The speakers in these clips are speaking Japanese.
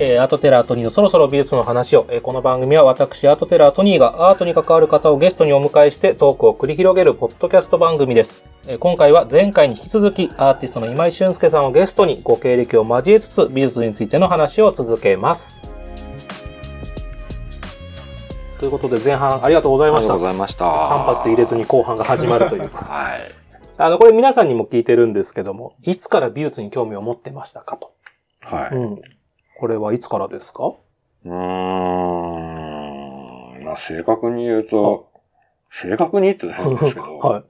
えー、アートテラートニーのそろそろ美術の話を、えー、この番組は私、アートテラートニーがアートに関わる方をゲストにお迎えしてトークを繰り広げるポッドキャスト番組です。えー、今回は前回に引き続きアーティストの今井俊介さんをゲストにご経歴を交えつつ美術についての話を続けます。ということで前半ありがとうございました。ありがとうございました。反発入れずに後半が始まるという。はい。あの、これ皆さんにも聞いてるんですけども、いつから美術に興味を持ってましたかと。はい。うん。これはいつからですか？うーん。まあ、正確に言うと、正確に言って変ですけど、はい。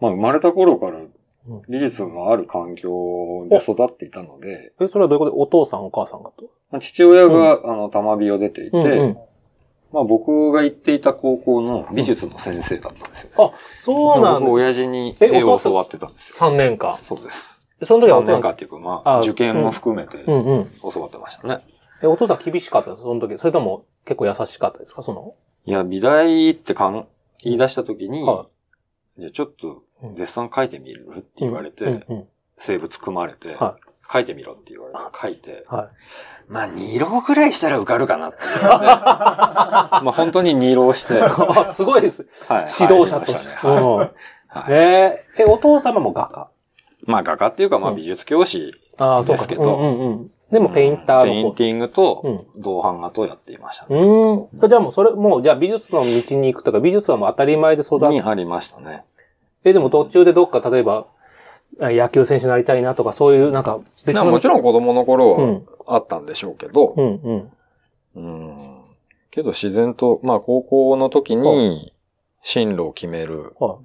まあ、生まれた頃からうん技術のある環境で育っていたので、え、それはどういうこと？でお父さんお母さんがと？まあ、父親が、あの、玉美を出ていて、うんうんまあ、僕が行っていた高校の美術の先生だったんですよ。あ、そうなん僕、だ。親父に絵を教わってたんですよ。3年間。そうです。3その時はお父さん年間っていうか、まああ、受験も含めてうんうん。教わってましたね。え、お父さん厳しかったですその時。それとも結構優しかったですか？その。いや、美大ってかん言い出した時に、はじゃあちょっと、絶賛書いてみるって言われて、うん。うん。生物組まれて、は書いてみろって言われて、書いて、はい。まあ、2浪ぐらいしたら受かるかなって まあ、本当に2浪して、は あ、すごいです。い。指導者として。ね。はい。うん。はい。え。ーえ、お父様も画家？まあ、画家っていうか、まあ、うん美術教師。ですけどうんうんうん。でもペインターの方。ペインティングと、銅版画とやっていましたね。うん。じゃあもうそれ、もう、じゃあ美術の道に行くとか、美術はもう当たり前で育っちゃいましたね。え、でも途中でどっか、例えば、あ野球選手になりたいなとか、そういう、なんか、別まあもちろん子供の頃はうん。あったんでしょうけど、うん、うん。うん。けど自然と、まあ高校の時に進路を決める。は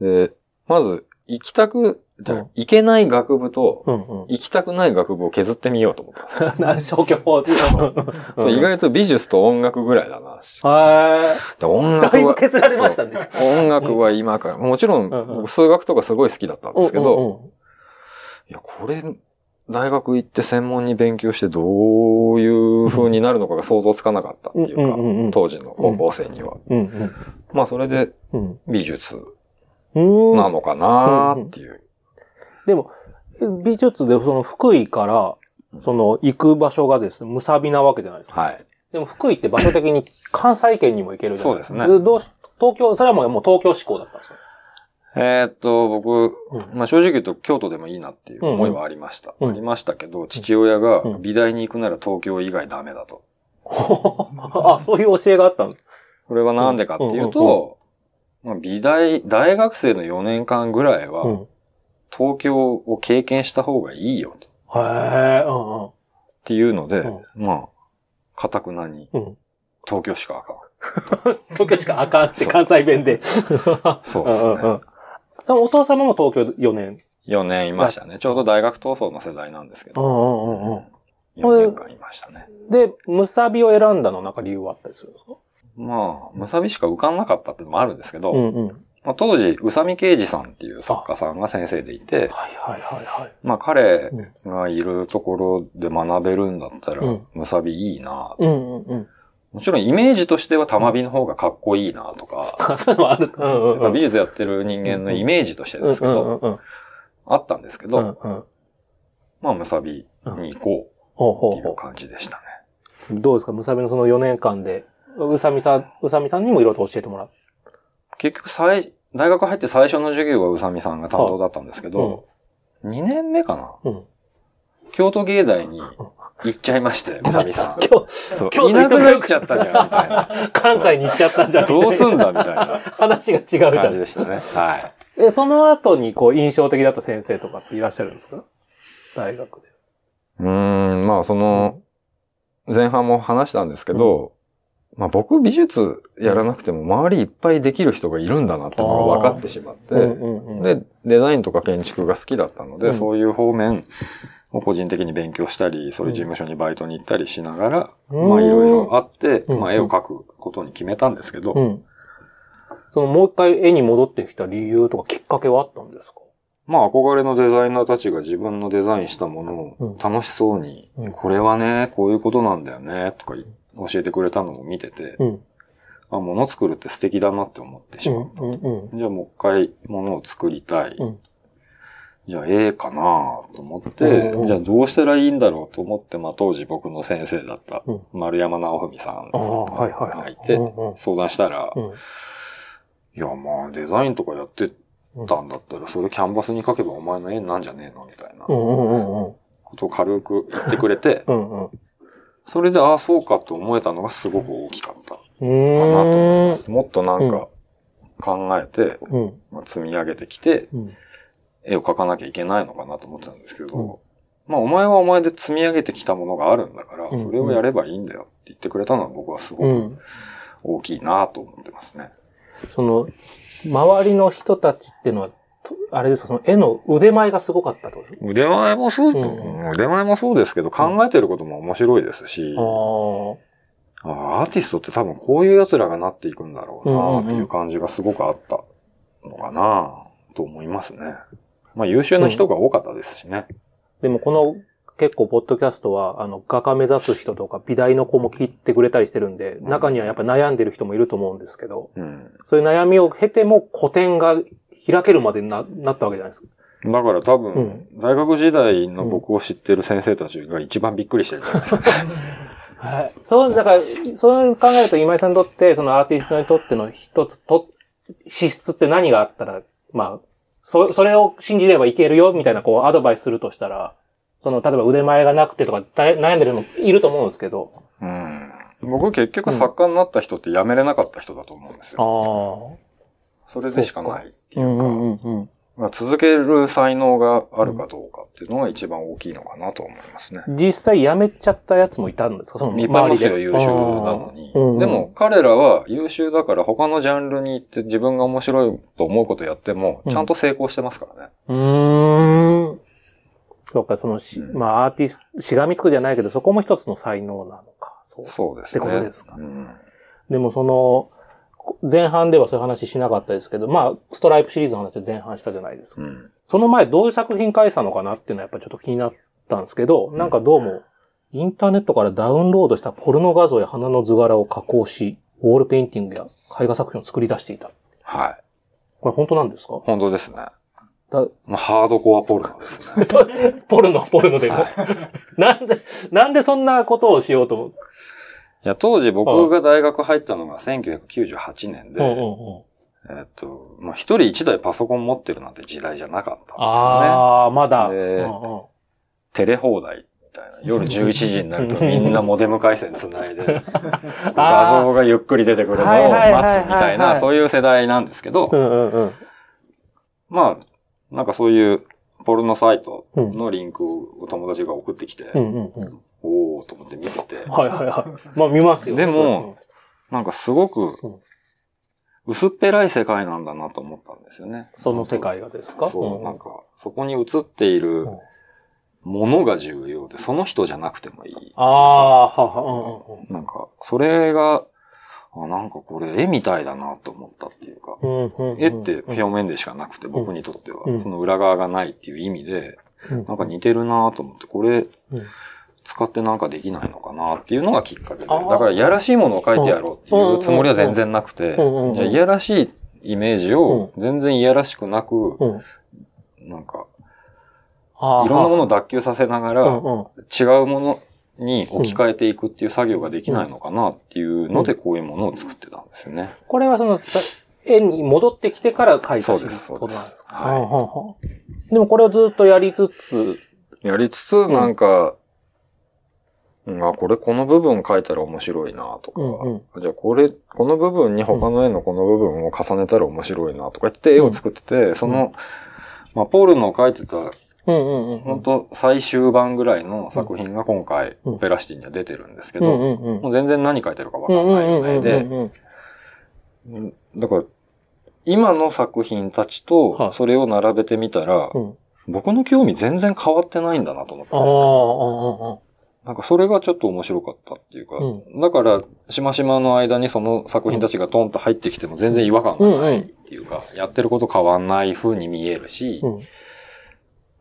で、まず行きたく、じゃあうん行けない学部と。行きたくない学部を削ってみようと思ったんですよ。な消去法 そううん意外と美術と音楽ぐらいだな。はで音い。だいぶ楽は、削られましたね。そう音楽は今から、もちろん数学とかすごい好きだったんですけど、いや、これ、大学行って専門に勉強してどういう風になるのかが想像つかなかったっていうか、当時の高校生には。うん、まあそれでうん。美術うん。なのかなっていう。でも、美術でその福井から、その行く場所がですね、むさびなわけじゃないですか。はい。でも福井って場所的に関西圏にも行けるじゃないですか。そうですねどうし東京、それはもうもう東京志向だったんですか？えーっと、僕、うんまあ正直言うと京都でもいいなっていう思いはありました。うんうんありましたけど、父親がうん美大に行くなら東京以外ダメだと。あ、そういう教えがあったんです。これはなんでかっていうと、まあ美大、大学生の4年間ぐらいは、うん。東京を経験した方がいいよと。へえ、うんうん。っていうので、うまあ、かたくなにうん。東京しかあかん。東京しかあかんって関西弁で。そうですね。んんんでもお父様も東京4年。4年いましたね。ちょうど大学闘争の世代なんですけど、うんうんうんうん。4年間いましたね。で、ムサビを選んだのなんか理由はあったりするんですか？まあ、むさびしか受かんなかったってのもあるんですけど、うんうん。まあ、当時、宇佐美啓治さんっていう作家さんが先生でいて、はいはいはいはい。まあ彼がいるところで学べるんだったらうん、むさびいいな、うんうんうん。もちろんイメージとしては玉美の方がかっこいいなとか、あ、そういうのもある。うんうんうん。美術やってる人間のイメージとしてですけうんど、うんうんあったんですけうん。ど、うんうん。まあ、むさびに行こほううっていうほうほ感じでしたね。う。どうですか？ムサビのその4年間で、うさみさん、うさみさんにもいろいろと教えてもらう。結局最、大学入って最初の授業は宇佐美さんが担当だったんですけど、2年目かな？うん。京都芸大に行っちゃいまして、宇佐美さん。今日、そう京都 いなくなっちゃったじゃん、みたいな。関西に行っちゃったんじゃん。どうすんだ、みたいな 話が違うじゃん。感じでしたね。はい。え、その後にこう印象的だった先生とかっていらっしゃるんですか？大学で。うーん、まあその、前半も話したんですけど、まあ僕美術やらなくても周りいっぱいできる人がいるんだなってのが分かってしまって、うんうんうん、で、デザインとか建築が好きだったので、うん。そういう方面を個人的に勉強したり、そういう事務所にバイトに行ったりしながら、うん。まあいろいろあって、うん。まあ絵を描くことに決めたんですけど、うん。そのもう一回絵に戻ってきた理由とかきっかけはあったんですか？まあ憧れのデザイナーたちが自分のデザインしたものうん。を楽しそうに、うん。これはね、こういうことなんだよね、とか教えてくれたのを見てて、うん。あ、物作るって素敵だなって思ってしまう。うんうんじゃあもう一回物を作りたい。うんじゃあ、ええかなと思って、うんうんじゃあどうしたらいいんだろうと思って、まあ当時僕の先生だったうん丸山直文さんああ、はいはいはい。がいて相談したら、うんいやまあデザインとかやってたんだったら、それキャンバスに書けばお前の絵なんじゃねえのみたいな。ことを軽く言ってくれて、うんうん。それでああそうかと思えたのがすごく大きかったかうなと思い。ます。もっとなんか考えて、うん。まあ、積み上げてきて、うん。絵を描かなきゃいけないのかなと思ってたんですけど、うんまあお前はお前で積み上げてきたものがあるんだから、うんそれをやればいいんだよって言ってくれたのは僕はすごくうん。大きいなと思ってますね。その、周りの人たちっていうのは、とあれですか、その絵の腕前がすごかったと？腕前もそう、うん腕前もそうですけど、考えてることも面白いですし、ああ。あアーティストって多分こういう奴らがなっていくんだろううんうんうなんっていう感じがすごくあったのかなと思いますね。まあ優秀な人が多かったですしね。でもこの結構ポッドキャストは、あの、画家目指す人とか美大の子も聞いてくれたりしてるんで、ん中にはやっぱ悩んでる人もいると思うんですけど、うん。そういう悩みを経ても古典が開けるまでにななったわけじゃないですか。だから多分、うん大学時代の僕を知ってる先生たちが一番びっくりしてるんじゃないですか。はい。そう、だから、そう考えると今井さんにとって、そのアーティストにとっての一つと、資質って何があったら、まあ、そ、それを信じればいけるよ、みたいな、こう、アドバイスするとしたら、その、例えば腕前がなくてとか、大悩んでるのいると思うんですけど。うん。僕結局作家になった人って辞めれなかった人だと思うんですあよ。あ。それでしかないってういうか、まあ、続ける才能があるかどうかっていうのが一番大きいのかなと思いますね。うん。実際辞めちゃったやつもいたんですか？そのいっぱいいますよ、周りで？優秀なのにうんうん。でも、彼らは優秀だから他のジャンルに行って自分が面白いと思うことやっても、ちゃんと成功してますからね。うーん。そうか、そのし、うんまあ、アーティスト、しがみつくじゃないけど、そこも一つの才能なのか。そう。そうですね。ってことですかうんでもその、こ前半ではそういう話しなかったですけど、まあ、ストライプシリーズの話は前半したじゃないですか。うん。その前どういう作品書いてたのかなっていうのはやっぱちょっと気になったんですけど、なんかどうも、インターネットからダウンロードしたポルノ画像や花の図柄を加工し、ウォールペインティングや絵画作品を作り出していた。はい。これ本当なんですか？本当ですね。だまあ、ハードコアポルノですね。ポルノ、ポルノでも。なんで、なんでそんなことをしようと思ういや、当時僕が大学入ったのが1998年で。えっと、まあ、一人一台パソコン持ってるなんて時代じゃなかったんですよね。ああ、まだ。でテレ放題みたいな。夜11時になるとみんなモデム回線繋いで、画あ像がゆっくり出てくるのを待つみたいな、そういう世代なんですけど。まあ、なんかそういうポルノサイトのリンクを友達が送ってきて、おーと思って見てて、はいはいはい。まあ見ますよ。でもなんかすごくうん薄っぺらい世界なんだなと思ったんですよね。その世界がですか？そう、ん。なんか、そこに映っているうん。ものが重要で、その人じゃなくてもいい。ああ、はは、なんか、それが、あなんかこれ絵みたいだなと思ったっていうか。絵って表面でしかなくて、僕にとっては、うん。その裏側がないっていう意味で、うん。なんか似てるなと思って、これうん使ってなんかできないのかなっていうのがきっかけで、だからいやらしいものを描いてやろうっていうつもりは全然なくて、じゃあいやらしいイメージを全然いやらしくなく、うん。なんか、いろんなものを脱臼させながら。違うものに置き換えていくっていう作業ができないのかなっていうので、こういうものを作ってたんですよね。これはその、さ絵に戻ってきてから描いたってことなんですかそうです。はいでもこれをずっとやりつつ、やりつつ、なんか、うんあ、これこの部分書いたら面白いなとか、うんじゃあこれ、この部分に他の絵のこの部分を重ねたら面白いなとか言って絵を作ってて、その、まあ、ポールの書いてた、うんうんうん。本当最終版ぐらいの作品が今回、うん。オペラシティには出てるんですけど、うんうんうん。もう全然何書いてるかわかうんんないような絵で、うんうんうん。だから、今の作品たちはい。とそれを並べてみたら、うん。僕の興味全然変わってないんだなと思ったああ、んですよああ、ああ。なんかそれがちょっと面白かったっていうか、うだから、しましまの間にその作品たちがトンと入ってきても全然違和感がないっていうか、やってること変わんない風に見えるし、うん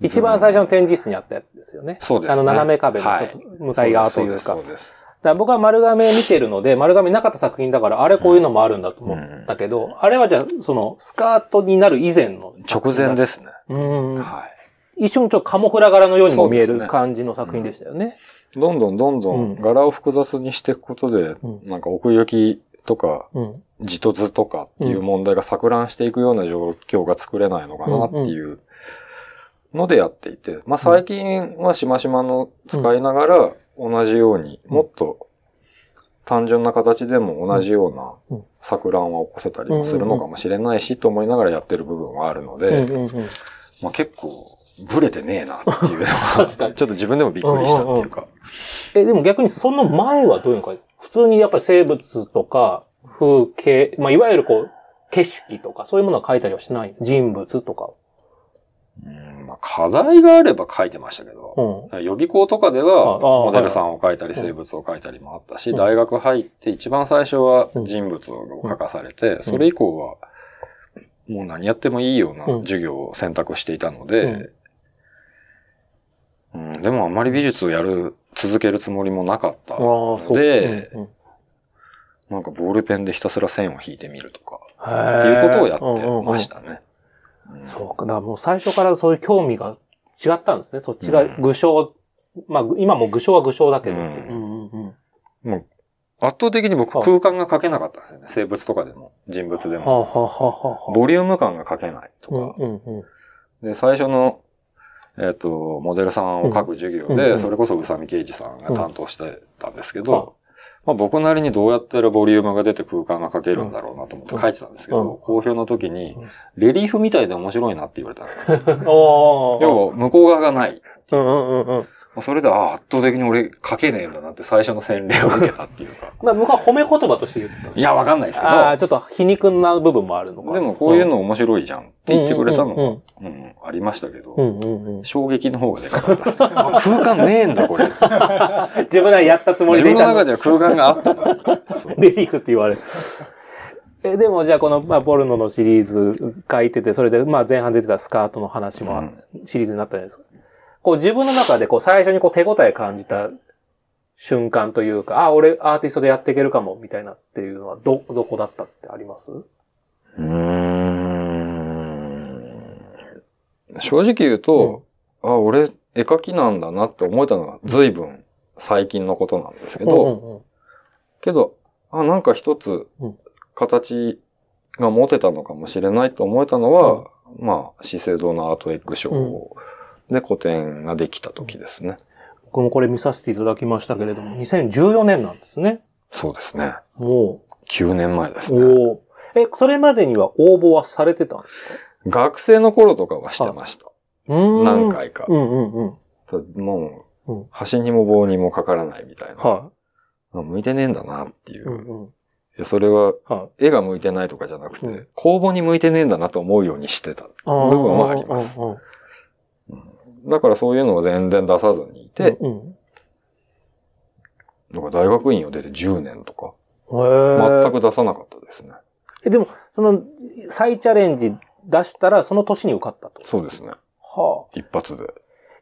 一番最初の展示室にあったやつですよね。そうですねあの斜め壁のちょっと向かい側というか。そうです。だから僕は丸亀見てるので、丸亀なかった作品だから、あれこういうのもあるんだと思ったけど、あれはじゃあ、その、スカートになる以前の。直前ですね。うん。はい。一瞬ちょっとカモフラ柄のようにも見える感じの作品でしたよね。どんどんどんどうん。ん柄を複雑にしていくことで、うん。なんか奥行きとか、うん。字と図とかっていう問題が錯乱していくような状況が作れないのかなっていうのでやっていて、まあ最近はしましまの使いながら同じように、もっと単純な形でも同じようなうん。錯乱は起こせたりもするのかもしれないしと思いながらやってる部分はあるのうんで。まあ結構ブレてねえなっていうのは、ちょっと自分でもびっくりしたっていうか。え、でも逆にその前はどういうのか、普通にやっぱり生物とか風景、まあいわゆるこう、景色とかそういうものは書いたりはしない。人物とか。うんまあ課題があれば書いてましたけど、うん。予備校とかであは、あモデルさんを描いたり生物を描いたりもあったし、うん。大学入って一番最初は人物を描かされて、それ以降は、もう何やってもいいようなうん。授業を選択していたので、うんでもあんまり美術をやる、続けるつもりもなかったの。で、うんうんなんかボールペンでひたすら線を引いてみるとか、っていうことをやってましたね。うんそうか。だからもう最初からそういう興味が違ったんですね。そっちが具象、まあ今も具象は具象だけど。うんうんうんもう圧倒的に僕はい空間が描けなかったんですよね。生物とかでも、人物ではあ、も。はあはあはあ、ボリューム感が描けないとか。うんうんうん。で、最初の、えっ、と、モデルさんを描く授業で、それこそ宇佐美啓二さんが担当してたんですけど、うん。まあ僕なりにどうやったらボリュームが出て空間が描けるんだろうなと思って書いてたんですけど、うん。好評の時にうん、レリーフみたいで面白いなって言われたんですよ。要は、向こう側がない。うんうんうんうん。まあそれで、圧倒的に俺描けねえんだなって最初の洗礼を受けたっていうか。まあ僕は褒め言葉として言った。いや、わかんないですけど、ああ、ちょっと皮肉な部分もあるのか。でもこういうの面白いじゃんって言ってくれたのうんは、うん、ありましたけど、うんうんうん。衝撃の方がでかかったですね。あ空間ねえんだ、これ。自分ではやったつもり自分でいたんだの中では空間があったんだ。そうレリーフって言われる。え、でもじゃあこの、まあ、ポルノのシリーズ書いてて、それで、まあ前半出てたスカートの話もシリーズになったじゃないですか。こう自分の中でこう最初にこう手応え感じた瞬間というか、あ、俺アーティストでやっていけるかも、みたいなっていうのは、ど、どこだったってあります？うーん。正直言うと、あ、俺、絵描きなんだなって思えたのは随分最近のことなんですけど、うんうんうん。けど、あ、なんか一つうん、形が持てたのかもしれないと思えたのは、まあ、資生堂のアートエッグショーで個展ができた時ですね。僕もこれ見させていただきましたけれども、2014年なんですね。そうですね。も9年前ですう、ね。おーえ、それまでには応募はされてたんですか？学生の頃とかはしてました。うーん何回かう。んうんうん。もう、うん端にも棒にもかからないみたいな。はあ向いてねえんだなっていい。う。うんうん。でそれは、は絵が向いてないとかじゃなくて、うん公募に向いてねえんだなと思うようにしてた。い。部分はありますだからそういうのを全然出さずにいて、うん。だから大学院を出て10年とか、へ全く出さなかったですね。え、でも、その、再チャレンジ出したら、その年に受かったと。そうですね。はあ。一発で。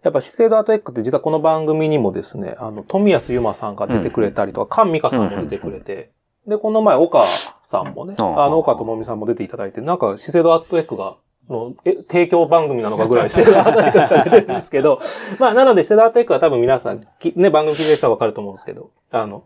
やっぱ、資生堂アートエッグって実はこの番組にもですね、あの、富安由馬さんが出てくれたりとか、菅美香さんも出てくれて、で、この前、岡さんもね、あの、岡智美さんも出ていただいて、なんか、資生堂アートエッグが、の、え、提供番組なのかぐらい資生堂アートエッグが出てるんですけど、まあ、なので、資生堂アートエッグは多分皆さん、きね、番組聞いてる人はわかると思うんですけど、あの、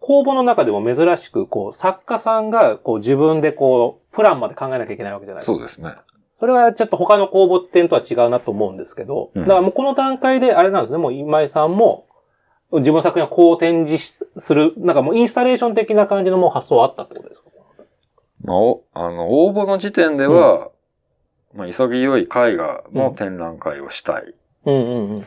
公募の中でも珍しく、こう、作家さんが、こう、自分でこう、プランまで考えなきゃいけないわけじゃないですか。そうですね。それはちょっと他の公募点とは違うなと思うんですけど、うんだからもうこの段階であれなんですね、もう今井さんも自分の作品をこう展示しする、なんかもうインスタレーション的な感じのもう発想はあったってことですか？まあ、おあの、応募の時点では、まあ、潔い絵画の展覧会をしたい。うんうんうん。で、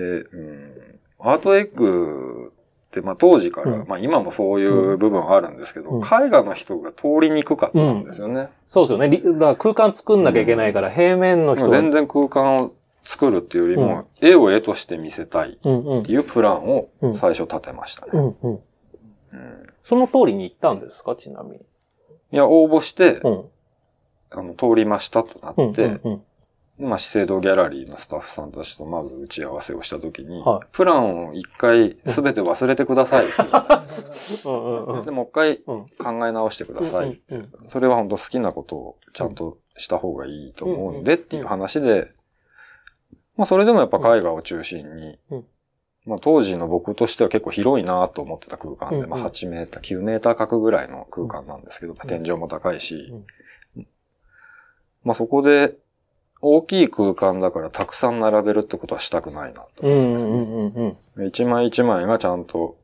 うん、アートエッグって、まあ、当時から、うんまあ、今もそういう部分あるんですけど、うん絵画の人が通りにくかったんですよね。そうですよね。空間作んなきゃいけないから、平面の人が。全然空間を作るっていうよりも、絵を絵として見せたいっていうプランをうん最初立てましたね。うんうん。うんその通りに行ったんですか？ちなみに。いや、応募して、うん。あの、通りましたとなうん。って、うんうんまあ、資生堂ギャラリーのスタッフさんたちとまず打ち合わせをしたときに、はいプランを一回すべて忘れてくださいって。で、もう一回うん。考え直してください。うんうんそれは本当好きなことをちゃんとした方がいいと思うんでっていう話で、まあそれでもやっぱ絵画を中心に、うんまあ当時の僕としては結構広いなと思ってた空間で、うんうんまあ8メーター、9メーター角ぐらいの空間なんですけど、天井も高いし、まあそこで大きい空間だからたくさん並べるってことはしたくないなとうん思ってうんうんうんますね。一枚一枚がちゃんと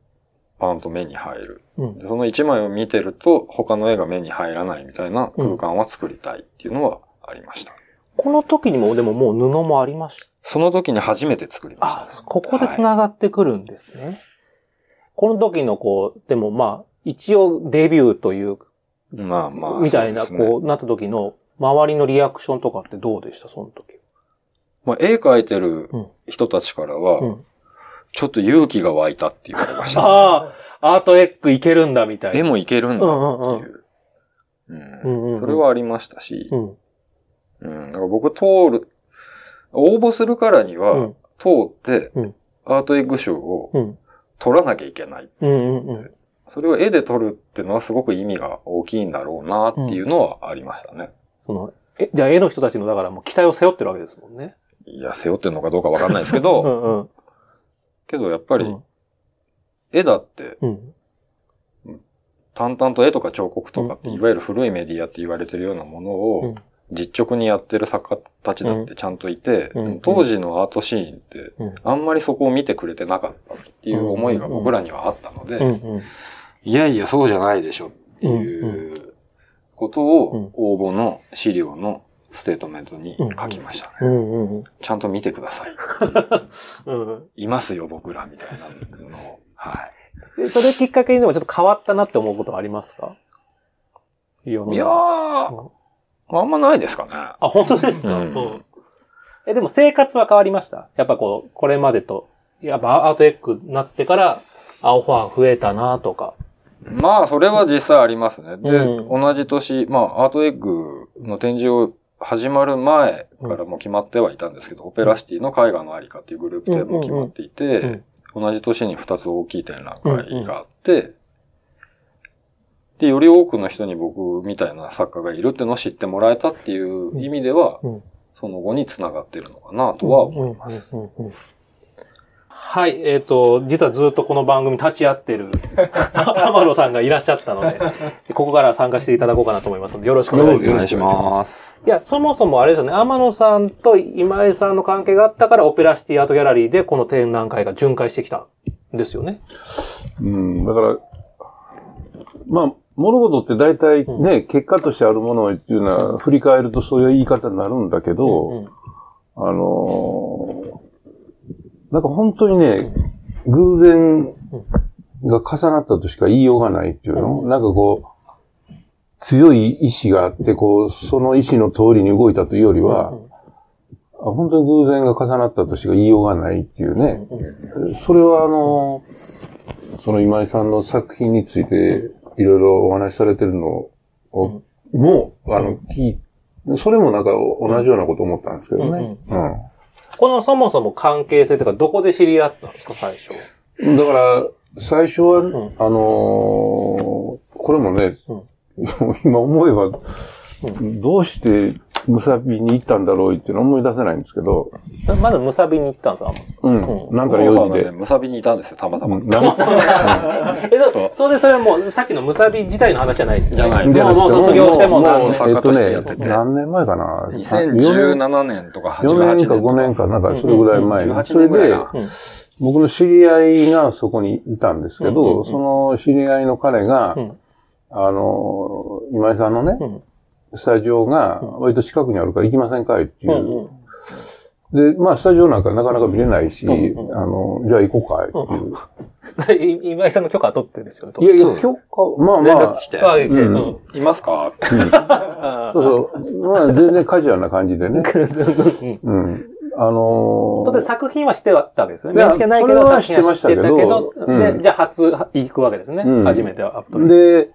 パンと目に入る。うん。でその一枚を見てると他の絵が目に入らないみたいな空間は作りたいっていうのはありました。この時にも、でももう布もありました？その時に初めて作りました、あ、ここで繋がってくるんですね。この時のこう、でもまあ、一応デビューという、まあまあ。みたいな、ねこう、なった時の、周りのリアクションとかってどうでした？その時。まあ、絵描いてるうん人たちからは、うん。ちょっと勇気が湧いたって言われました。ああ、アートエッグいけるんだみたいな。絵もいけるんだっていう。それはありましたし、うん。うん、だから僕通る、応募するからには、うん通って、うんアートエッグ賞をうん。取らなきゃいけない。それを絵で撮るっていうのはすごく意味が大きいんだろうなっていうのはありましたね。その、え、じゃあ絵の人たちの、だからもう期待を背負ってるわけですもんね。いや、背負ってるのかどうかわかんないですけうど、んうん。けどやっぱりうん、絵だって、うん。淡々と絵とか彫刻とかって、いわゆる古いメディアって言われてるようなものを、うん。実直にやってる作家たちだってちゃんといて、当時のアートシーンって、うん。あんまりそこを見てくれてなかったっていう思いが僕らにはあったので。いやいや、そうじゃないでしょっていうことうんを応募の資料のステートメントに書きましたね。うんうんうん。ちゃんと見てください。うんいますよ、僕ら、みたいなのを。はい。でそれきっかけにでもちょっと変わったなって思うことはありますか？いやー、あんまないですかね。あ、本当ですか、ううんん、え、でも生活は変わりました？やっぱこう、これまでと、やっぱアートエッグになってから、青ファン増えたなとか。まあ、それは実際ありますね。で、うん。同じ年、まあ、アートエッグの展示を始まる前からも決まってはいたんですけど、オペラシティの絵画のありかっていうグループ展も決まっていて、うん同じ年に2つ大きい展覧会があって、で、より多くの人に僕みたいな作家がいるってのを知ってもらえたっていう意味では、うん。その後に繋がってるのかなとは思います。うんうんうんうんはい、えっ、と、実はずっとこの番組立ち会ってる 天野さんがいらっしゃったので、ここから参加していただこうかなと思いますので、よろしくお願いします。お願いします。いや、そもそもあれですよね、天野さんと今井さんの関係があったから、オペラシティアートギャラリーでこの展覧会が巡回してきたんですよね。うん、だから、まあ、物事って大体ね、結果としてあるものっていうのは、振り返るとそういう言い方になるんだけど、うんあのーなんか本当にね、偶然が重なったとしか言いようがないっていうの、なんかこう、強い意志があって、こう、その意志の通りに動いたというよりは、あ本当に偶然が重なったとしか言いようがないっていうね。それはあの、その今井さんの作品についていろいろお話しされてるのを、もう、あの、聞いそれもなんか同じようなこと思ったんですけどね。うん。このそもそも関係性とか、どこで知り合ったんですか、最初？だから、最初は、んあのーこれもね、うん 今思えば、どうしてムサビに行ったんだろうっていうの思い出せないんですけど、まずムサビに行ったんですか？うん。うん。なんか王用事で。ムサビにいたんですよ、たまたま。うんなん え、そそれでそれはもう、さっきのムサビ自体の話じゃないですよね。じゃない。もうもう卒業しても何年う作家としてやってて。何年前かな？2017年とか4 18年年か5年か、なんかそれぐらい前。に。18それで年ぐらいか、うん。僕の知り合いがそこにいたんですけど、その知り合いの彼がうん、あの、今井さんのねう、んスタジオが割と近くにあるから行きませんかいっていうんう。で、まあ、スタジオなんかなかなか見れないし、うんうんあの、じゃあ行こうかいっていう。うん。今井さんの許可は取ってるんですよね。いやいや、許可、まあまあ連絡来、て、いますか？あ そうそう、まあ全然カジュアルな感じでね。うん。あの当然作品はしてたわけですね。面識はないけど、作品は知ってたけど知ってましたけ、どうんで、じゃあ初行くわけですね。うん初めてアップル。で、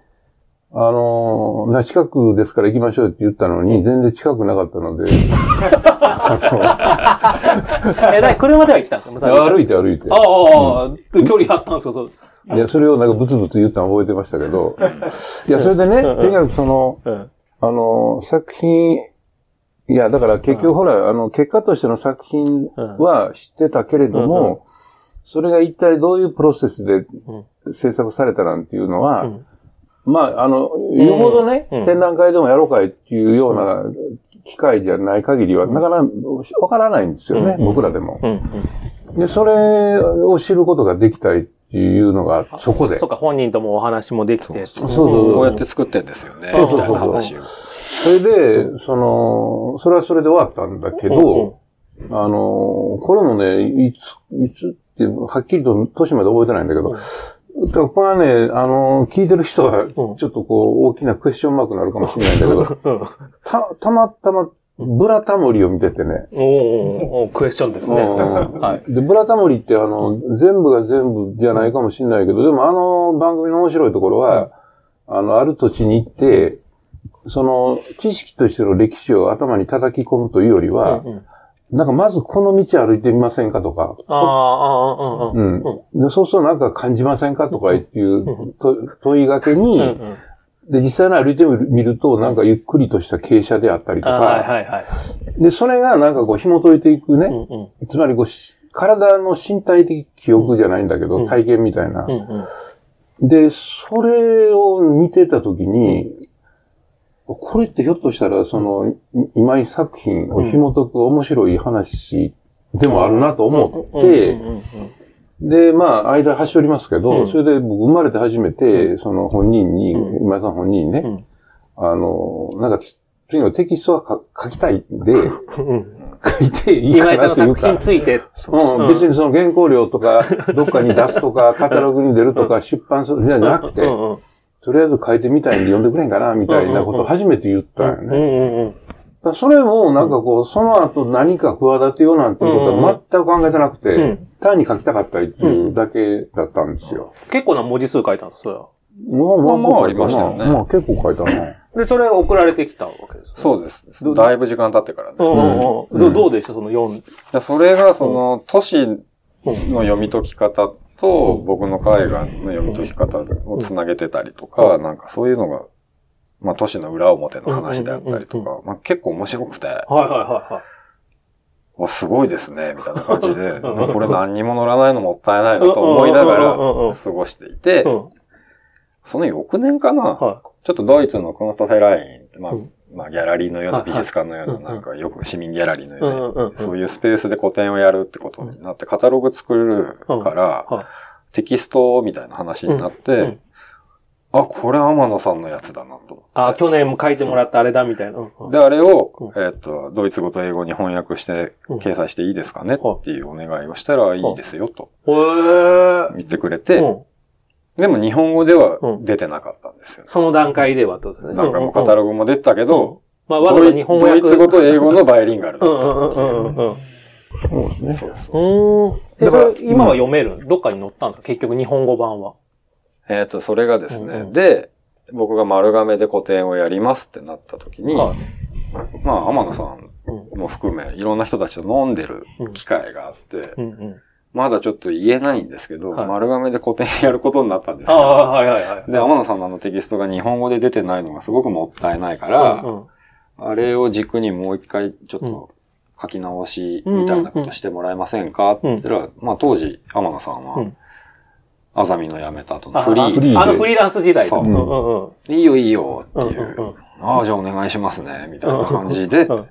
あのな近くですから行きましょうって言ったのに、全然近くなかったので、え、なに車では行ったんですか？歩いて歩いて。あ。あ、ああ、距離あったんですよ、そう。いや、それをなんかブツブツ言ったの覚えてましたけど、いや、それでね、うん。うんとにかくその、うん。あの、作品いや、だから結局ほら、あの、結果としての作品は知ってたけれども、うんうん。それが一体どういうプロセスで制作されたなんていうのは、うんまあ、あの、よほどね、うん。展覧会でもやろうかいっていうような機会じゃない限りは、なかなかわからないんですよね、うん。僕らでも。うん。うん。で、それを知ることができたいっていうのが、そこで。そっか、本人ともお話もできて。そうそうそう。こうやって作ってんですよね、そうそうそう。みたいな話を。それで、その、それはそれで終わったんだけど、あの、これもね、いつ、いつって、はっきりと年まで覚えてないんだけど、これはね、あの、聞いてる人は、ちょっとこう、大きなクエスチョンマークになるかもしれないんだけど、た、たまたま、ブラタモリを見ててね。おー。おクエスチョンですね。うん。はい。で、ブラタモリってあの、全部が全部じゃないかもしれないけど、でもあの番組の面白いところは、あの、ある土地に行って、その、知識としての歴史を頭に叩き込むというよりは、なんかまずこの道歩いてみませんかとか、ああ、ああ、うんうん。うん。でそうするとなんか感じませんかとかっていうと問いがけに。で、実際に歩いてみると、なんかゆっくりとした傾斜であったりとあか、はいはいはい。で、それがなんかこう紐解いていくね、うんうん。つまりこうし、体の身体的記憶じゃないんだけど、うん体験みたいな。うんうん。で、それを見てたときに、これってひょっとしたら、その、今井作品を紐解く面白い話でもあるなと思って、で、まあ、間端折りますけど、それで僕生まれて初めて、その本人に、今井さん本人にね、あの、なんか、とにかくテキストは書きたいんで、書いていい今井さんの作。品について。うん、別にその原稿料とか、どっかに出すとか、カタログに出るとか、出版するじゃなくて、とりあえず書いてみたいんで読んでくれんかな、みたいなことを初めて言ったんようんね。それも、なんかこう、その後何か企てようなんていうことは全く考えてなくて、うん単に書きたかったっていうだけだったんですよ。結構な文字数書いたんです、それは。まあまあまあありましたよねまあ結構書いたな。で、それが送られてきたわけですね。そうです。だいぶ時間経ってからね。どどうでしたその4。いやそれが、その、都市の読み解き方と、僕の絵画の読み解き方をつなげてたりとか、なんかそういうのが、まあ都市の裏表の話であったりとか、まあ結構面白くて、はいはいはいはい。わ、すごいですね、みたいな感じで、これ何にも乗らないのもったいないなと思いながら過ごしていてう、ん。その翌年かな、はちょっとドイツのクンストフェライン、まあうん、まあギャラリーのようなはい美術館のようなんなんかよく市民ギャラリーのような。そういうスペースで個展をやるってことになって、カタログ作るから、はい。テキストみたいな話になって、あ、これ天野さんのやつだなと。あ、去年も書いてもらったあれだみたいな。で、あれをうん、えっ、と、ドイツ語と英語に翻訳してうん掲載していいですかねはいっていうお願いをしたらいいですよと言ってくれて、うんでも日本語ではうん出てなかったんですよね。その段階ではとですね。なんかもうカタログも出てたけど、まあ、わざ日本語ドイ訳ツ語と英語のバイリンガルだうんったうんうんうんうん。そうですね。そうそうだからそれ、今は読めるどっかに載ったんですか？結局日本語版は。えっ、と、それがですね、で、僕が丸亀で個展をやりますってなった時に、はいまあ、天野さんうんも含め、いろんな人たちと飲んでる機会があって。まだちょっと言えないんですけど、はい。丸亀で個展やることになったんですよ。ああ、はいはいはい。で、天野さんのあのテキストが日本語で出てないのがすごくもったいないから、うんうん。あれを軸にもう一回ちょっと書き直しみたいなことしてもらえませんかって言ったら、まあ当時天野さんはうん、あざみの辞めた後のあフリーあのフリーランス時代そう。うんうんうん。いいよいいよっていう。んうんうん。う、ああ、じゃあお願いしますね、みたいな感じでうん。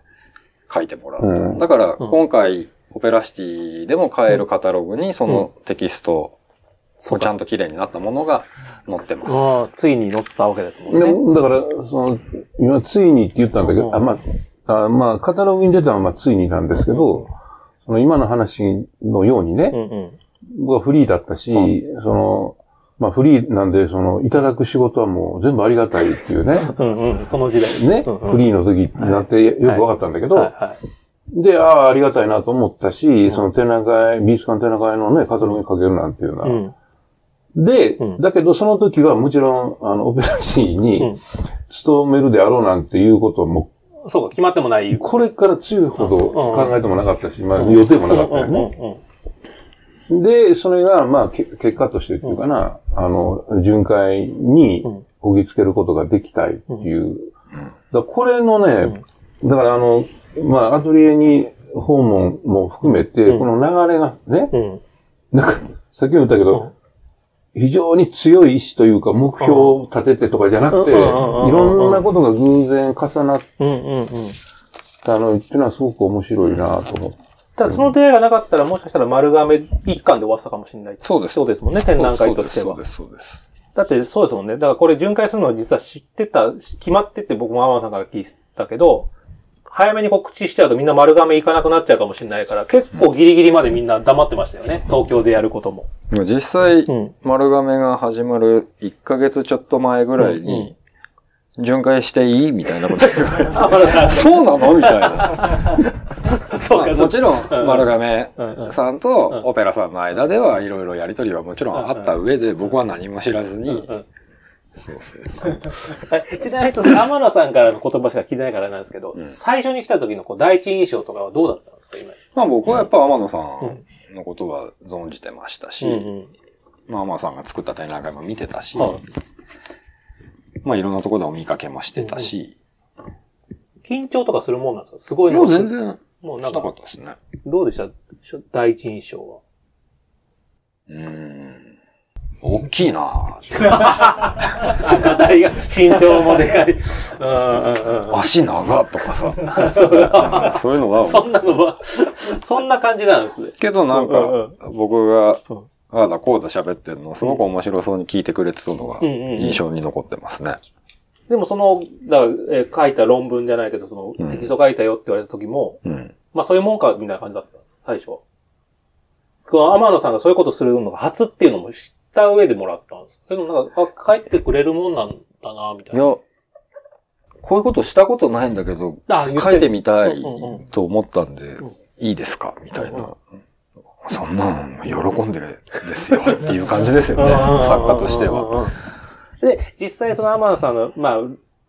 書いてもらった。うん。だから、うん。今回、オペラシティでも買えるカタログに、そのテキスト、そうちゃんと綺麗になったものが載ってます。ああ、ついに載ったわけですもんね。でもだから、その、今、ついにって言ったんだけうんど、あ、まあ、あまあ、カタログに出たのは、まあ、ついになんですけど、その今の話のようにね、うんうん。僕はフリーだったし、その、まあ、フリーなんで、その、いただく仕事はもう全部ありがたいっていうね、うんうん。その時代ね、うんうんフリーの時になってよく分かったんだけど、はいはい。で、ああ、ありがたいなと思ったし、その展覧会、美術館展覧会のね、カタログにかけるなんていうのは。うん。で、うんだけどその時はもちろん、あの、オペラシーうんに勤めるであろうなんていうことも、そうか、決まってもない。これから強いほど考えてもなかったし、まあ予定もなかったようんね。うんうんで、それが、まあ、け結果としてっていうかな、あの、巡回にうんこぎつけることができたいっていう。だこれのね、だからあの、まあ、アトリエに訪問も含めて、うんこの流れがね、うん。なんか、さっきも言ったけど、非常に強い意志というか、目標を立ててとかじゃなくて、いろんなことが偶然重なっうんうんうん。たのっていうのはすごく面白いなと思って。ただその出会いがなかったら、もしかしたら丸亀一貫で終わってたかもしれない。そうですそうですもんね、展覧会としてはそう。です、そうです。だってそうですもんね。だからこれ巡回するのは実は知ってた、決まってて僕も天野さんから聞いたけど、早めに告知しちゃうとみんな丸亀行かなくなっちゃうかもしれないから、結構ギリギリまでみんな黙ってましたよね。東京でやることも。でも実際、うん。丸亀が始まる1ヶ月ちょっと前ぐらいに、巡回していいみたいなこと言われて。そうなの？みたいな。そうか、もちろうんん、丸亀さんとオペラさんの間ではいろいろやりとりはもちろんあった上で、僕は何も知らずに、うんそうそう ちなみに、天野さんからの言葉しか聞いてないからなんですけど、最初に来た時のこう第一印象とかはどうだったんですか、今。まあ僕はやっぱ天野さんのことは存じてましたし、ん。まあ天野さんが作った展覧会も見てたし、はいまあいろんなところでお見かけもしてたし、緊張とかするもんなんですか？すごいのもう全然もうなんか、ったですね。どうでした？第一印象は。うーん。大きいな 赤台が身長もでかい。うんうんうん足長とかさ、そういうのは、そんなのは、そんな感じなんですね。けどなんうんか、僕がうん、ああだこうだ喋ってるのをすごく面白そうに聞いてくれてたのが印象に残ってますね。でもその、だえー書いた論文じゃないけど、その、うんテキスト書いたよって言われた時も、うん。まあそういうもんか、みたいな感じだったんです最初は。この天野さんがそういうことするのが初っていうのも知った上でもらったんです。けどなんか、あ、書いてくれるもんなんだな、みたいな。いや、こういうことしたことないんだけど、書いてみたいうんうんうんと思ったんでん、いいですかみたいうんうんな。そんなん、喜んでですよっていう感じですよね。うんうんうんうん作家としては。。で、実際その天野さんの、まあ、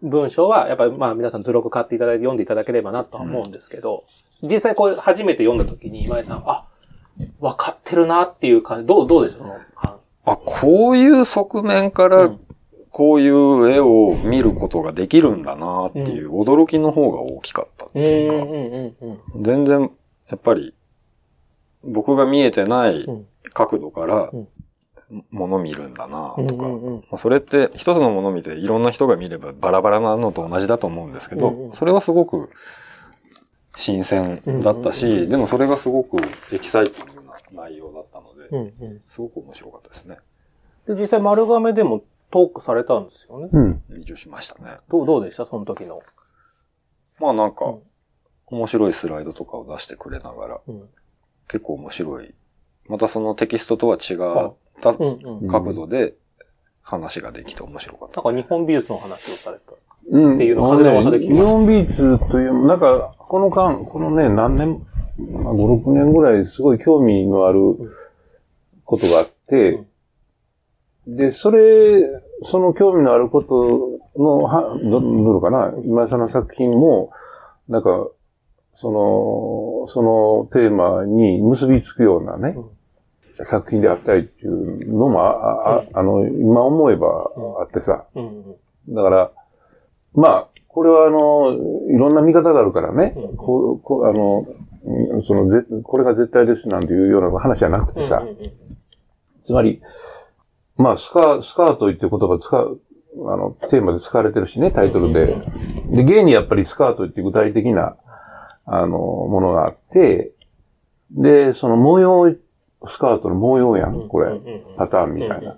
文章は、やっぱりまあ皆さん図録買っていただいて読んでいただければなとは思うんですけど、実際こう初めて読んだ時に今井さん、あ、分かってるなっていう感じ、どう、どうでしたその感あ、こういう側面からうん、こういう絵を見ることができるんだなっていう驚きの方が大きかったってうんいうか。全然、やっぱり、僕が見えてないうん。角度からうん、もの見るんだなうんとか、まあそれって一つのもの見ていろんな人が見ればバラバラなのと同じだと思うんですけど、それはすごく新鮮だったし、でもそれがすごくエキサイティングな内容だっうんうんすごく面白かったですね。で、実際丸亀でもトークされたんですよね？うん。一応しましたね。どう、どうでした？その時の。まあなんかうん、面白いスライドとかを出してくれながら、うん。結構面白い。またそのテキストとは違ったうんうん。角度で話ができて面白かった。なんか日本美術の話をされた。うん。っていうのを風の噂で聞きました日本美術という、なんか、この間、このね、何年、まあ、5、6年ぐらいすごい興味のあることがあって、で、それ、その興味のあることの、は、ど、どうかな、今井さんの作品も、なんか、その、そのテーマに結びつくようなね、作品であったりっていうのも、あ、あ、あの、今思えばあってさ、うんうん。だから、まあ、これはあの、いろんな見方があるからね、うんこう、こう、あの、うんその、ぜ、これが絶対ですなんていうような話じゃなくてさ、つまり、まあ、スカ、スカートっていう言葉使う、あの、テーマで使われてるしね、タイトルで。で、現にやっぱりスカートって具体的な、あの、ものがあって、で、その模様、スカートの模様やん、これ。パターンみたいな。